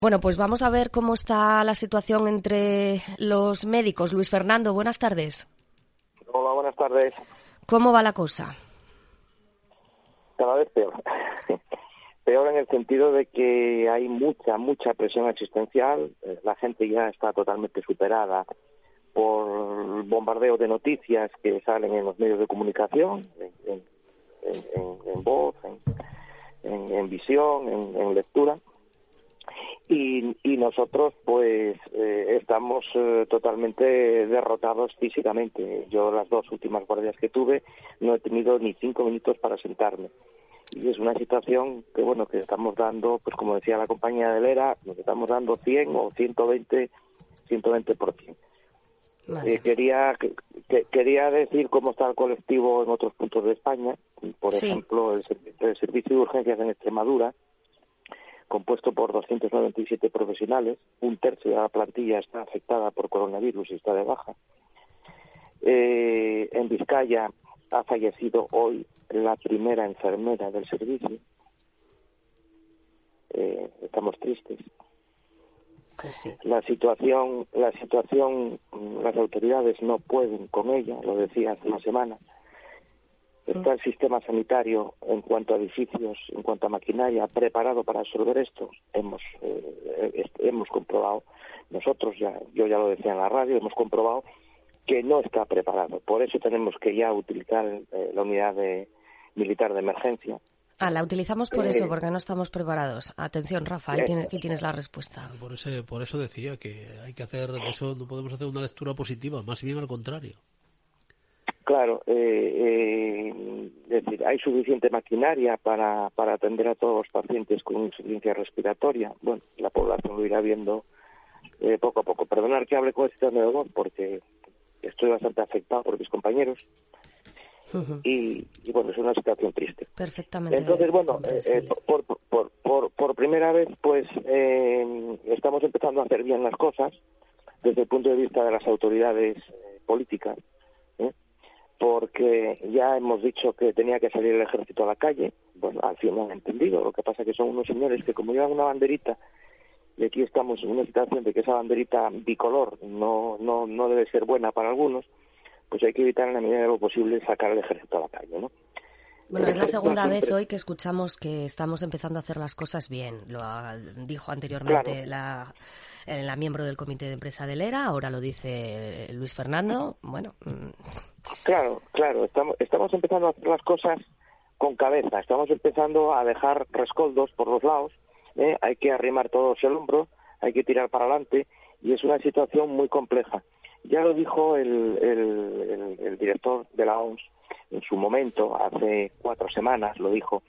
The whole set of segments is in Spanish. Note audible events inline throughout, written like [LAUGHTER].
Bueno, pues vamos a ver cómo está la situación entre los médicos. Luis Fernando, buenas tardes. Hola, buenas tardes. ¿Cómo va la cosa? Cada vez peor. [LAUGHS] peor en el sentido de que hay mucha, mucha presión existencial. Eh, la gente ya está totalmente superada por bombardeo de noticias que salen en los medios de comunicación, en, voz, en, visión, en lectura y, y nosotros pues eh, estamos eh, totalmente derrotados físicamente. Yo las dos últimas guardias que tuve no he tenido ni cinco minutos para sentarme. Y es una situación que bueno que estamos dando, pues como decía la compañía de Lera, nos estamos dando 100 o 120, 120%. Eh, quería que, quería decir cómo está el colectivo en otros puntos de España. Por ejemplo, el, el servicio de urgencias en Extremadura compuesto por 297 profesionales, un tercio de la plantilla está afectada por coronavirus y está de baja. Eh, en Vizcaya ha fallecido hoy la primera enfermera del servicio. Eh, estamos tristes. Pues la situación, la situación, las autoridades no pueden con ella, lo decía hace una semana ¿Está el sistema sanitario en cuanto a edificios, en cuanto a maquinaria, preparado para absorber esto? Hemos, eh, hemos comprobado, nosotros ya, yo ya lo decía en la radio, hemos comprobado que no está preparado. Por eso tenemos que ya utilizar eh, la unidad de, militar de emergencia. Ah, la utilizamos por eso, eh, porque no estamos preparados. Atención, Rafa, aquí tienes la respuesta. Por, ese, por eso decía que hay que hacer, eso no podemos hacer una lectura positiva, más bien al contrario. Claro, eh, eh, es decir, hay suficiente maquinaria para, para atender a todos los pacientes con insuficiencia respiratoria. Bueno, la población lo irá viendo eh, poco a poco. Perdonar que hable con este tono de voz porque estoy bastante afectado por mis compañeros. y, bueno, es una situación triste. Perfectamente. Entonces, bueno, eh, por, por, por, por, primera vez, pues estamos empezando a hacer bien las cosas desde el punto de vista de las autoridades políticas porque ya hemos dicho que tenía que salir el ejército a la calle, bueno, al fin no han entendido, lo que pasa es que son unos señores que como llevan una banderita, y aquí estamos en una situación de que esa banderita bicolor no, no, no debe ser buena para algunos, pues hay que evitar en la medida de lo posible sacar el ejército a la calle, ¿no? Bueno, es la segunda vez hoy que escuchamos que estamos empezando a hacer las cosas bien. Lo dijo anteriormente la, la miembro del comité de empresa de Lera, ahora lo dice Luis Fernando. Bueno. Mm, Claro, claro, estamos, estamos empezando a hacer las cosas con cabeza, estamos empezando a dejar rescoldos por los lados, ¿eh? hay que arrimar todos el hombro, hay que tirar para adelante y es una situación muy compleja. Ya lo dijo el, el, el, director de la OMS en su momento, hace cuatro semanas, lo dijo.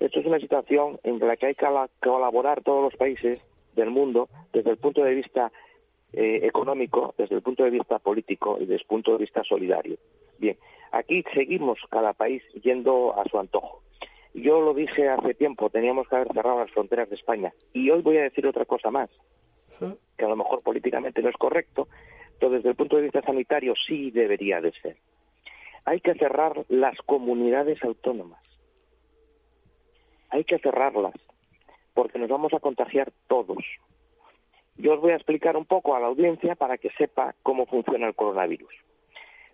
Esto es una situación en la que hay que colaborar todos los países del mundo desde el punto de vista eh, económico, desde el punto de vista político y desde el punto de vista solidario. Bien, aquí seguimos cada país yendo a su antojo. Yo lo dije hace tiempo, teníamos que haber cerrado las fronteras de España. Y hoy voy a decir otra cosa más, que a lo mejor políticamente no es correcto, pero desde el punto de vista sanitario sí debería de ser. Hay que cerrar las comunidades autónomas. Hay que cerrarlas, porque nos vamos a contagiar todos. Yo os voy a explicar un poco a la audiencia para que sepa cómo funciona el coronavirus.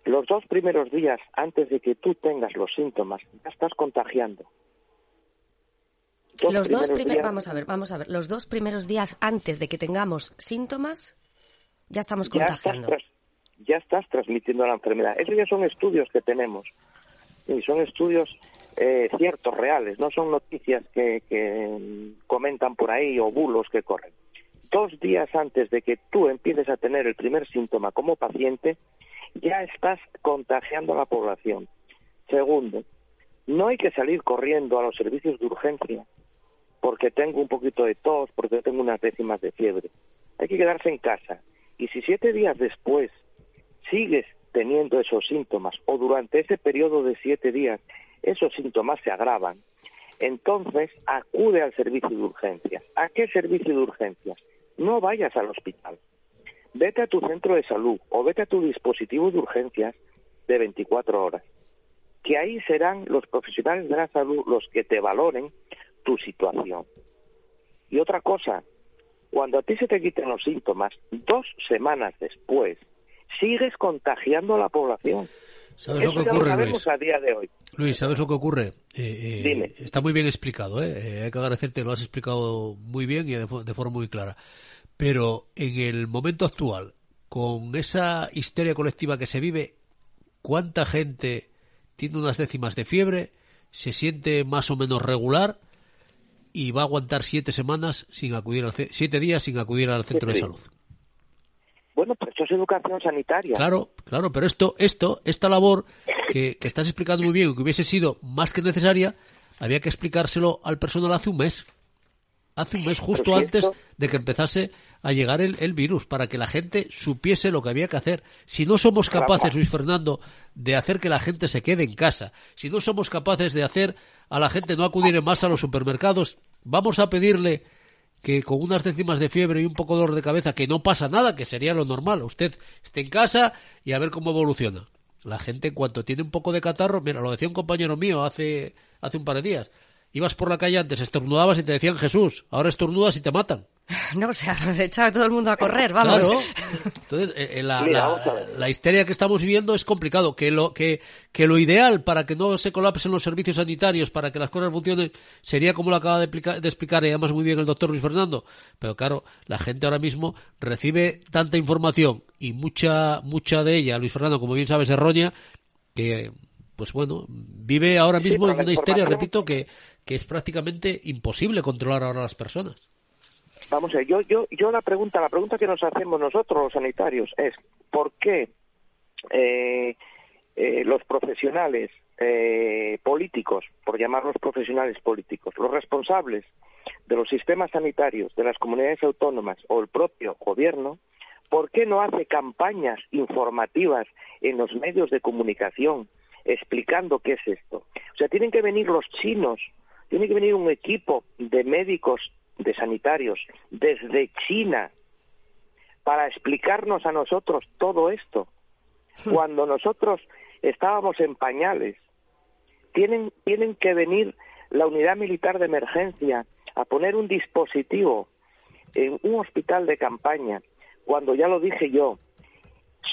Los dos primeros días antes de que tú tengas los síntomas, ya estás contagiando. los dos primeros vamos a ver, vamos a ver, los dos primeros días antes de que tengamos síntomas, ya estamos contagiando. Ya estás, transmitiendo la enfermedad. Esos ya son estudios que tenemos. Y son estudios eh, ciertos, reales, no son noticias que, comentan por ahí o bulos que corren dos días antes de que tú empieces a tener el primer síntoma como paciente, ya estás contagiando a la población. Segundo, no hay que salir corriendo a los servicios de urgencia porque tengo un poquito de tos, porque tengo unas décimas de fiebre. Hay que quedarse en casa. Y si siete días después sigues teniendo esos síntomas o durante ese periodo de siete días esos síntomas se agravan, entonces acude al servicio de urgencias. ¿A qué servicio de urgencias? No vayas al hospital. Vete a tu centro de salud o vete a tu dispositivo de urgencias de 24 horas. Que ahí serán los profesionales de la salud los que te valoren tu situación. Y otra cosa, cuando a ti se te quiten los síntomas, dos semanas después, sigues contagiando a la población. ¿Sabes lo que ocurre, Luis? a día de hoy. Luis, ¿sabes lo que ocurre? Eh, eh, está muy bien explicado, ¿eh? ¿eh? Hay que agradecerte, lo has explicado muy bien y de, de, forma muy clara. Pero en el momento actual, con esa histeria colectiva que se vive, ¿cuánta gente tiene unas décimas de fiebre, se siente más o menos regular y va a aguantar siete semanas sin acudir al siete días sin acudir al centro de salud? Bueno, pero eso es educación sanitaria. Claro, claro, pero esto, esto, esta labor que, que estás explicando muy bien y que hubiese sido más que necesaria, había que explicárselo al personal hace un mes. Hace un mes, justo antes de que empezase a llegar el, el, virus, para que la gente supiese lo que había que hacer. Si no somos capaces, Luis Fernando, de hacer que la gente se quede en casa, si no somos capaces de hacer a la gente no acudir más a los supermercados, vamos a pedirle que con unas décimas de fiebre y un poco de dolor de cabeza, que no pasa nada, que sería lo normal, usted esté en casa y a ver cómo evoluciona. La gente en cuanto tiene un poco de catarro, mira, lo decía un compañero mío hace, hace un par de días, ibas por la calle antes, estornudabas y te decían Jesús, ahora estornudas y te matan. [LAUGHS] No, o sea, nos [LAUGHS] echaba todo el mundo a correr, vamos. Claro. [LAUGHS] Entonces, eh, eh, la, la, histeria que estamos viviendo es complicado. Que lo, que, que lo ideal para que no se colapsen los servicios sanitarios, para que las cosas funcionen, sería como lo acaba de explicar, de explicar y además muy bien el doctor Luis Fernando. Pero claro, la gente ahora mismo recibe tanta información y mucha, mucha de ella, Luis Fernando, como bien sabes, errónea, que pues bueno, vive ahora mismo en una histeria, repito, que, que es prácticamente imposible controlar ahora a las personas. Vamos a ver, yo, yo, yo la pregunta, la pregunta que nos hacemos nosotros los sanitarios es ¿por qué eh, eh, los profesionales eh, políticos, por llamarlos profesionales políticos, los responsables de los sistemas sanitarios de las comunidades autónomas o el propio gobierno, ¿por qué no hace campañas informativas en los medios de comunicación explicando qué es esto? O sea, tienen que venir los chinos, tiene que venir un equipo de médicos de sanitarios desde China para explicarnos a nosotros todo esto. Hmm. Cuando nosotros estábamos en pañales, tienen, tienen que venir la unidad militar de emergencia a poner un dispositivo en un hospital de campaña, cuando ya lo dije yo,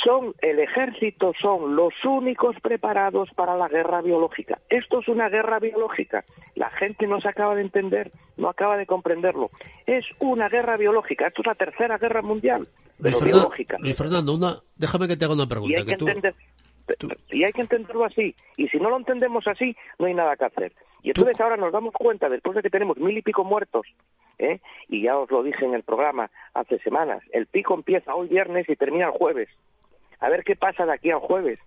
son el ejército son los únicos preparados para la guerra biológica. Esto es una guerra biológica. La gente no se acaba de entender, no acaba de comprenderlo. Es una guerra biológica. Esto es la tercera guerra mundial, pero Luis biológica. Luis Fernando, una, déjame que te haga una pregunta. Y hay que, entender, y hay que entenderlo así. Y si no lo entendemos así, no hay nada que hacer. Y entonces ahora nos damos cuenta, después de que tenemos mil y pico muertos, ¿eh? y ya os lo dije en el programa hace semanas, el pico empieza hoy viernes y termina el jueves. A ver qué pasa de aquí al jueves,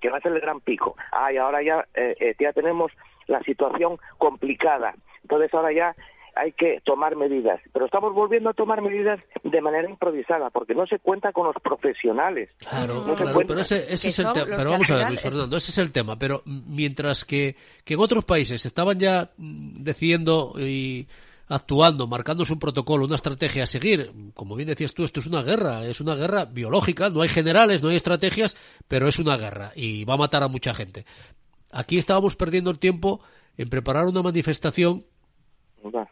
que va a ser el gran pico. Ah, y ahora ya, eh, eh, ya tenemos la situación complicada. Entonces ahora ya hay que tomar medidas. Pero estamos volviendo a tomar medidas de manera improvisada, porque no se cuenta con los profesionales. Claro, pero ese, es el tema. Pero vamos a ver, Luis Fernando, ese es el tema. Pero mientras que, que en otros países estaban ya mm, decidiendo y actuando, marcándose un protocolo, una estrategia a seguir. Como bien decías tú, esto es una guerra, es una guerra biológica, no hay generales, no hay estrategias, pero es una guerra y va a matar a mucha gente. Aquí estábamos perdiendo el tiempo en preparar una manifestación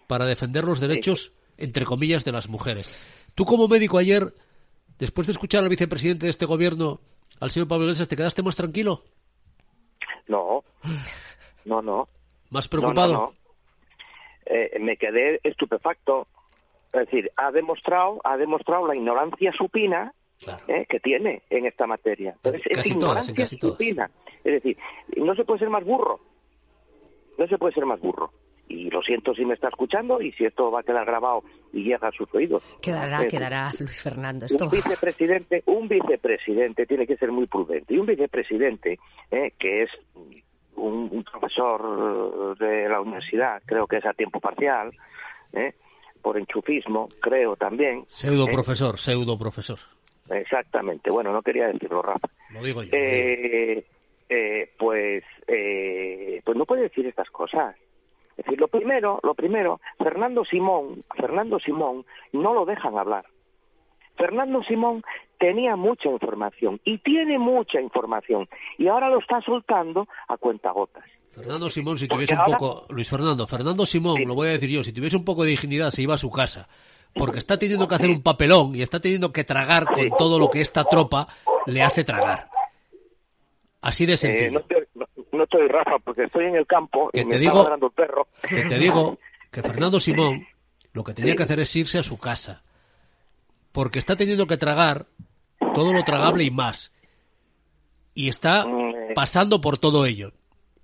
para defender los derechos, entre comillas, de las mujeres. Tú como médico ayer, después de escuchar al vicepresidente de este gobierno, al señor Pablo Iglesias, ¿te quedaste más tranquilo? No, no, no. ¿Más preocupado? Eh, me quedé estupefacto. Es decir, ha demostrado, ha demostrado la ignorancia supina eh, que tiene en esta materia. es, ignorancia supina. Es decir, no se puede ser más burro. No se puede ser más burro. Y lo siento si me está escuchando y si esto va a quedar grabado y llega a sus oídos. Quedará, quedará, Luis Fernando. Esto. Un vicepresidente, un vicepresidente tiene que ser muy prudente. Y un vicepresidente eh, que es un, profesor de la universidad, creo que es a tiempo parcial, ¿eh? por enchufismo, creo también. Pseudo profesor, pseudo profesor. Exactamente, bueno, no quería decirlo, Rafa. Lo digo yo. Eh, eh, pues, eh, pues no puede decir estas cosas. Es decir, lo primero, lo primero, Fernando Simón, Fernando Simón, no lo dejan hablar. Fernando Simón tenía mucha información y tiene mucha información y ahora lo está soltando a cuentagotas. Fernando Simón, si tuviese un poco, Luis Fernando, Fernando Simón, lo voy a decir yo, si tuviese un poco de dignidad se iba a su casa, porque está teniendo que hacer un papelón y está teniendo que tragar con todo lo que esta tropa le hace tragar. Así de eh, sencillo. no, estoy, Rafa, porque estoy en el campo que te digo, perro. Que te digo [LAUGHS] que Fernando Simón lo que tenía que hacer es irse a su casa, porque está teniendo que tragar todo lo tragable y más. Y está mm. pasando por todo ello.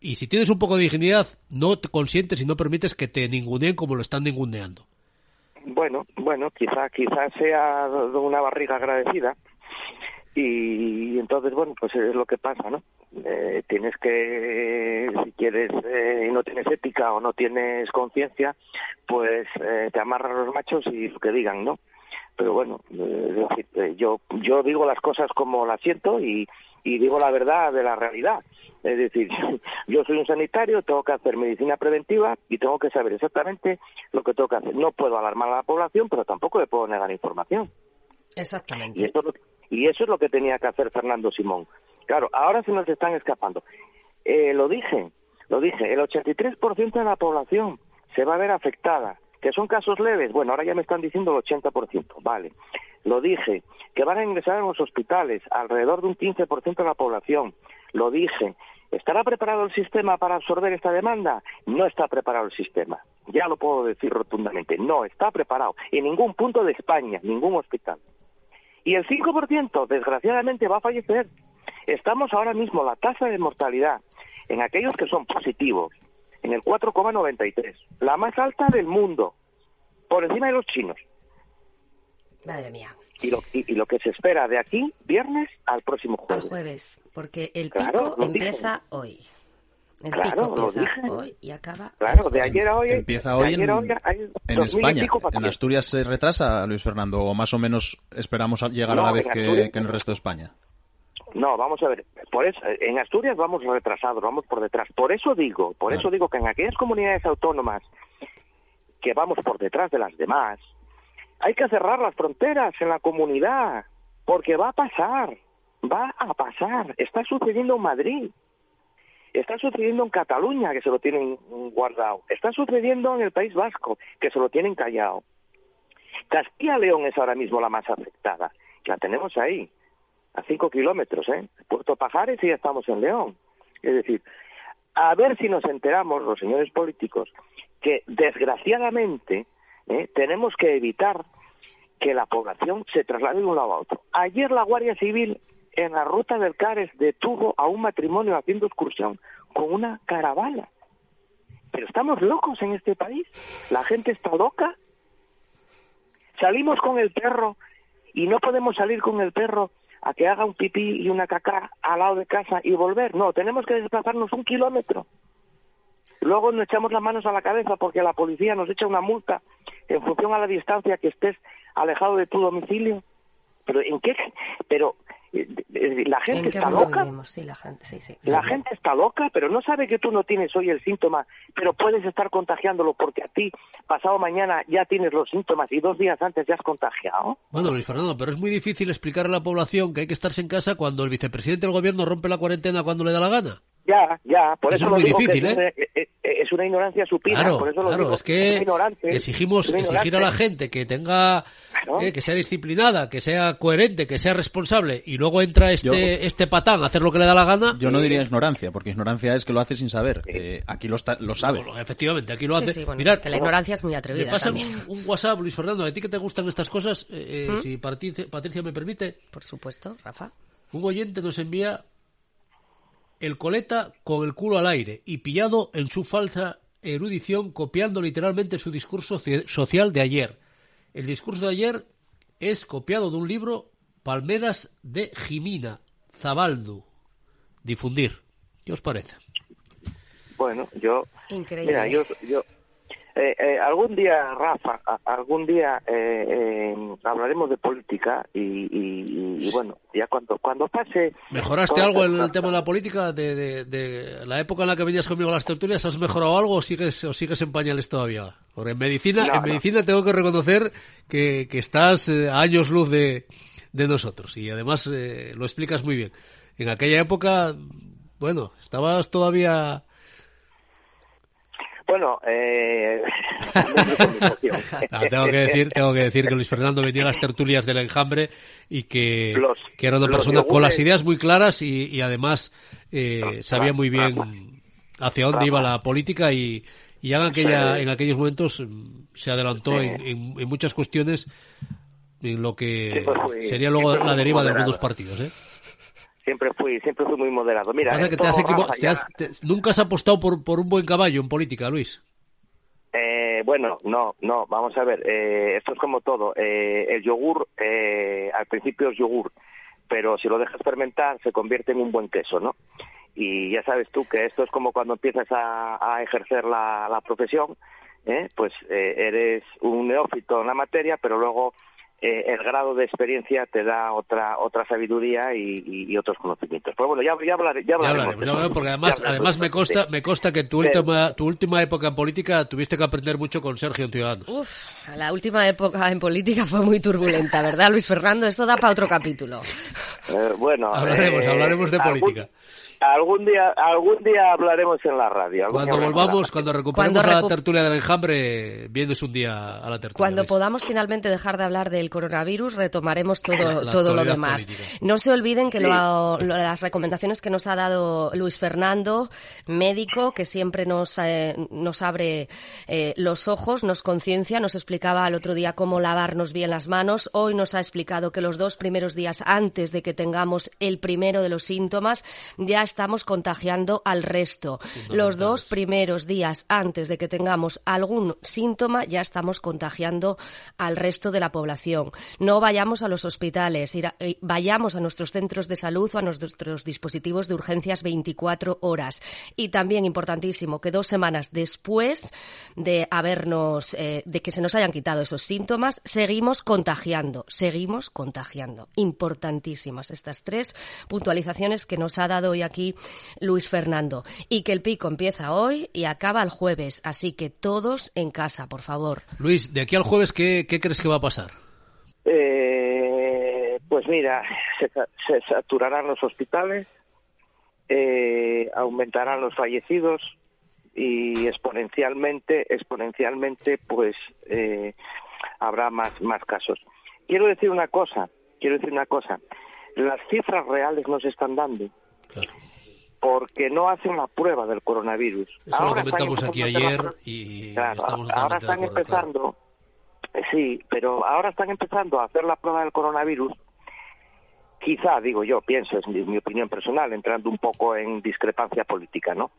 Y si tienes un poco de dignidad, no te consientes y no permites que te ninguneen como lo están ninguneando. Bueno, bueno, quizá, quizá sea una barriga agradecida. Y, entonces, bueno, pues es lo que pasa, ¿no? Eh, tienes que, si quieres eh, y no tienes ética o no tienes conciencia, pues eh, te amarras a los machos y lo que digan, ¿no? Pero bueno, eh, eh, yo, yo digo las cosas como las siento y, y digo la verdad de la realidad. Es decir, [LAUGHS] yo soy un sanitario, tengo que hacer medicina preventiva y tengo que saber exactamente lo que tengo que hacer. No puedo alarmar a la población, pero tampoco le puedo negar información. Exactamente. Y eso, y eso es lo que tenía que hacer Fernando Simón. Claro, ahora se nos están escapando. Eh, lo dije, lo dije, el 83% de la población se va a ver afectada ¿Que son casos leves? Bueno, ahora ya me están diciendo el 80%, vale. Lo dije, que van a ingresar en los hospitales alrededor de un 15% de la población. Lo dije. ¿Estará preparado el sistema para absorber esta demanda? No está preparado el sistema. Ya lo puedo decir rotundamente. No está preparado. En ningún punto de España, ningún hospital. Y el 5%, desgraciadamente, va a fallecer. Estamos ahora mismo, la tasa de mortalidad en aquellos que son positivos en el 4,93, la más alta del mundo, por encima de los chinos. Madre mía. Y lo, y, lo que se espera de aquí, viernes, al próximo jueves. Al jueves, porque el pico empieza hoy. El claro, pico empieza hoy y acaba. Claro, de ayer a hoy. Empieza hoy en, España. En Asturias se retrasa, Luis Fernando, o más o menos esperamos llegar a la vez que en el resto de España. No, vamos a ver. Por eso, en Asturias vamos retrasados, vamos por detrás. Por eso digo, por eso digo que en aquellas comunidades autónomas que vamos por detrás de las demás, hay que cerrar las fronteras en la comunidad, porque va a pasar, va a pasar. Está sucediendo en Madrid, está sucediendo en Cataluña, que se lo tienen guardado, está sucediendo en el País Vasco, que se lo tienen callado. Castilla-León es ahora mismo la más afectada, la tenemos ahí a cinco kilómetros, ¿eh? Puerto Pajares y ya estamos en León. Es decir, a ver si nos enteramos, los señores políticos, que desgraciadamente ¿eh? tenemos que evitar que la población se traslade de un lado a otro. Ayer la Guardia Civil en la ruta del Cares detuvo a un matrimonio haciendo excursión con una caravana. Pero estamos locos en este país. La gente está loca. Salimos con el perro y no podemos salir con el perro a que haga un pipí y una caca al lado de casa y volver. No, tenemos que desplazarnos un kilómetro. Luego nos echamos las manos a la cabeza porque la policía nos echa una multa en función a la distancia que estés alejado de tu domicilio. Pero ¿en qué? Pero la gente está loca. la gente, está loca, pero no sabe que tú no tienes hoy el síntoma, pero puedes estar contagiándolo porque a ti pasado mañana ya tienes los síntomas y dos días antes ya has contagiado. Bueno, Luis Fernando, pero es muy difícil explicar a la población que hay que estarse en casa cuando el vicepresidente del gobierno rompe la cuarentena cuando le da la gana. Ya, ya, por eso, es muy difícil, ¿eh? Es una, ignorancia supina, claro, por eso lo claro, es que exigimos exigir a la gente que tenga eh, que sea disciplinada, que sea coherente, que sea responsable y luego entra este este patán a hacer lo que le da la gana. Yo no diría ignorancia, porque ignorancia es que lo hace sin saber. Eh, aquí lo lo sabe. efectivamente, aquí lo hace. que la ignorancia es muy atrevida. Me pasa un, WhatsApp, Luis Fernando, a ti que te gustan estas cosas, eh, ¿Mm? si Patricia me permite. Por supuesto, Rafa. Un oyente nos envía el coleta con el culo al aire y pillado en su falsa erudición copiando literalmente su discurso social de ayer. El discurso de ayer es copiado de un libro Palmeras de Jimina, Zabaldu. Difundir. ¿Qué os parece? bueno, yo... Increíble. Mira, yo, yo eh, eh, algún día, Rafa, algún día eh, eh, hablaremos de política y, bueno, ya cuando cuando pase... ¿Mejoraste algo en el tema de la política? De, de, la época en la que venías conmigo a las tertulias, ¿has mejorado algo o sigues, o sigues en pañales todavía? Porque en medicina, en medicina tengo que reconocer que, que estás a años luz de, de nosotros y además lo explicas muy bien. En aquella época, bueno, estabas todavía bueno, eh... [LAUGHS] tengo que decir, tengo que decir que Luis Fernando venía a las tertulias del enjambre y que, que era una persona con las ideas muy claras y, además eh, sabía muy bien hacia dónde iba la política y, y en, aquella, en aquellos momentos mm, se adelantó en, en, muchas cuestiones en lo que sería luego la deriva de algunos partidos. ¿eh? Siempre fui siempre fui muy moderado. Mira nunca has apostado por, por un buen caballo en política Luis. Eh, bueno no no vamos a ver eh, esto es como todo eh, el yogur eh, al principio es yogur pero si lo dejas fermentar se convierte en un buen queso no y ya sabes tú que esto es como cuando empiezas a, a ejercer la, la profesión ¿eh? pues eres un neófito en la materia pero luego eh, el grado de experiencia te da otra otra sabiduría y, otros conocimientos. Pero bueno, ya, ya, hablaré, ya hablaremos. porque además, además me consta, me consta que tu última, tu última época en política tuviste que aprender mucho con Sergio en Ciudadanos. Uf, la última época en política fue muy turbulenta, ¿verdad, Luis Fernando? Eso da para otro capítulo. Eh, bueno, hablaremos, eh, hablaremos de política. Algún día, algún día hablaremos en la radio. Cuando volvamos, cuando recuperemos la tertulia del enjambre, vienes un día a la tertulia. Cuando podamos finalmente dejar de hablar del coronavirus, retomaremos todo, todo lo demás. No se olviden que las recomendaciones que nos ha dado Luis Fernando, médico, que siempre nos, eh, nos abre eh, los ojos, nos conciencia, nos explicaba el otro día cómo lavarnos bien las manos. Hoy nos ha explicado que los dos primeros días antes de que tengamos el primero de los síntomas, ya estamos contagiando al resto. Los dos primeros días antes de que tengamos algún síntoma ya estamos contagiando al resto de la población. No vayamos a los hospitales, eh, vayamos a nuestros centros de salud o a nuestros dispositivos de urgencias 24 horas. Y también importantísimo que dos semanas después de habernos, eh, de que se nos hayan quitado esos síntomas, seguimos contagiando, seguimos contagiando. Importantísimas estas tres puntualizaciones que nos ha dado hoy aquí Luis Fernando. Y que el pico empieza hoy y acaba el jueves. Así que todos en casa, por favor. Luis, de aquí al jueves, ¿qué, crees que va a pasar? Eh, pues mira, se, saturarán los hospitales, eh, aumentarán los fallecidos y exponencialmente, exponencialmente, pues eh, habrá más, más casos. Quiero decir una cosa, quiero decir una cosa. Las cifras reales nos están dando. Claro porque no hacen la prueba del coronavirus. Eso ahora lo comentamos aquí ayer y ahora están empezando, sí, pero ahora están empezando a hacer la prueba del coronavirus. Quizá, digo yo, pienso, es mi, opinión personal, entrando un poco en discrepancia política, ¿no?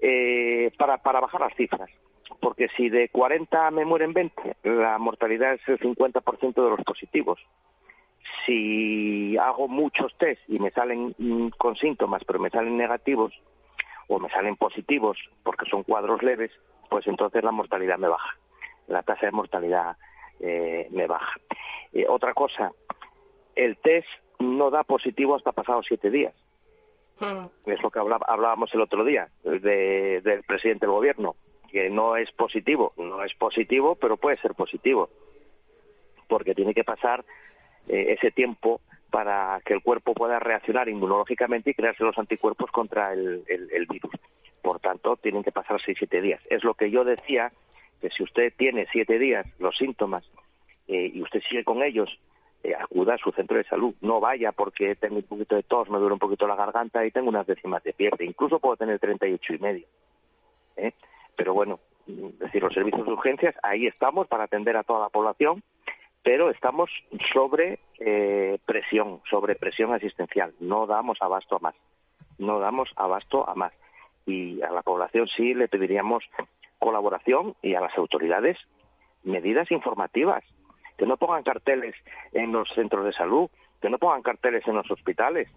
Eh, para, para bajar las cifras. Porque si de 40 me mueren 20, la mortalidad es el 50% de los positivos si hago muchos test y me salen mm, con síntomas, pero me salen negativos o me salen positivos porque son cuadros leves, pues entonces la mortalidad me baja. La tasa de mortalidad eh, me baja. Eh, otra cosa, el test no da positivo hasta pasados siete días. Hmm. Es lo que hablábamos el otro día del presidente del gobierno, que no es positivo, no es positivo, pero puede ser positivo, porque tiene que pasar eh, ese tiempo para que el cuerpo pueda reaccionar inmunológicamente y crearse los anticuerpos contra el, virus. Por tanto, tienen que pasar seis siete días. Es lo que yo decía, que si usted tiene siete días los síntomas eh, y usted sigue con ellos, eh, acuda a su centro de salud. No vaya porque tengo un poquito de tos, me duele un poquito la garganta y tengo unas décimas de fiebre. Incluso puedo tener 38 y medio. ¿eh? Pero bueno, es decir, los servicios de urgencias, ahí estamos para atender a toda la población pero estamos sobre eh, presión, sobre presión asistencial. No damos abasto a más. No damos abasto a más. Y a la población sí le pediríamos colaboración y a las autoridades medidas informativas. Que no pongan carteles en los centros de salud, que no pongan carteles en los hospitales,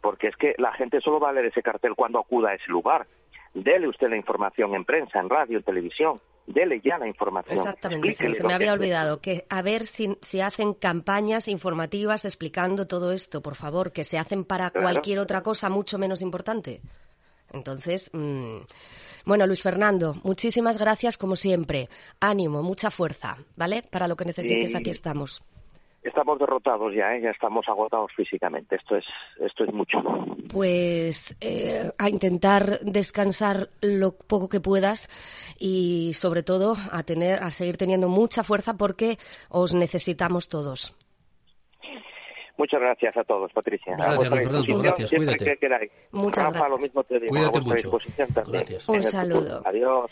porque es que la gente solo va a leer ese cartel cuando acuda a ese lugar. dele usted la información en prensa, en radio, en televisión, dele ya la información. Exactamente, se me había olvidado que a ver si, si, hacen campañas informativas explicando todo esto, por favor, que se hacen para cualquier otra cosa mucho menos importante. Entonces, mm, bueno, Luis Fernando, muchísimas gracias como siempre. Ánimo, mucha fuerza, ¿vale? Para lo que necesites, aquí estamos. Estamos derrotados ya, ¿eh? ya estamos agotados físicamente. Esto es, esto es mucho. Pues eh, a intentar descansar lo poco que puedas y sobre todo a tener, a seguir teniendo mucha fuerza porque os necesitamos todos. Muchas gracias a todos, Patricia. Gracias, Fernando. Gracias, cuídate. Muchas gracias. Lo mismo te digo, cuídate mucho. Un saludo. Adiós.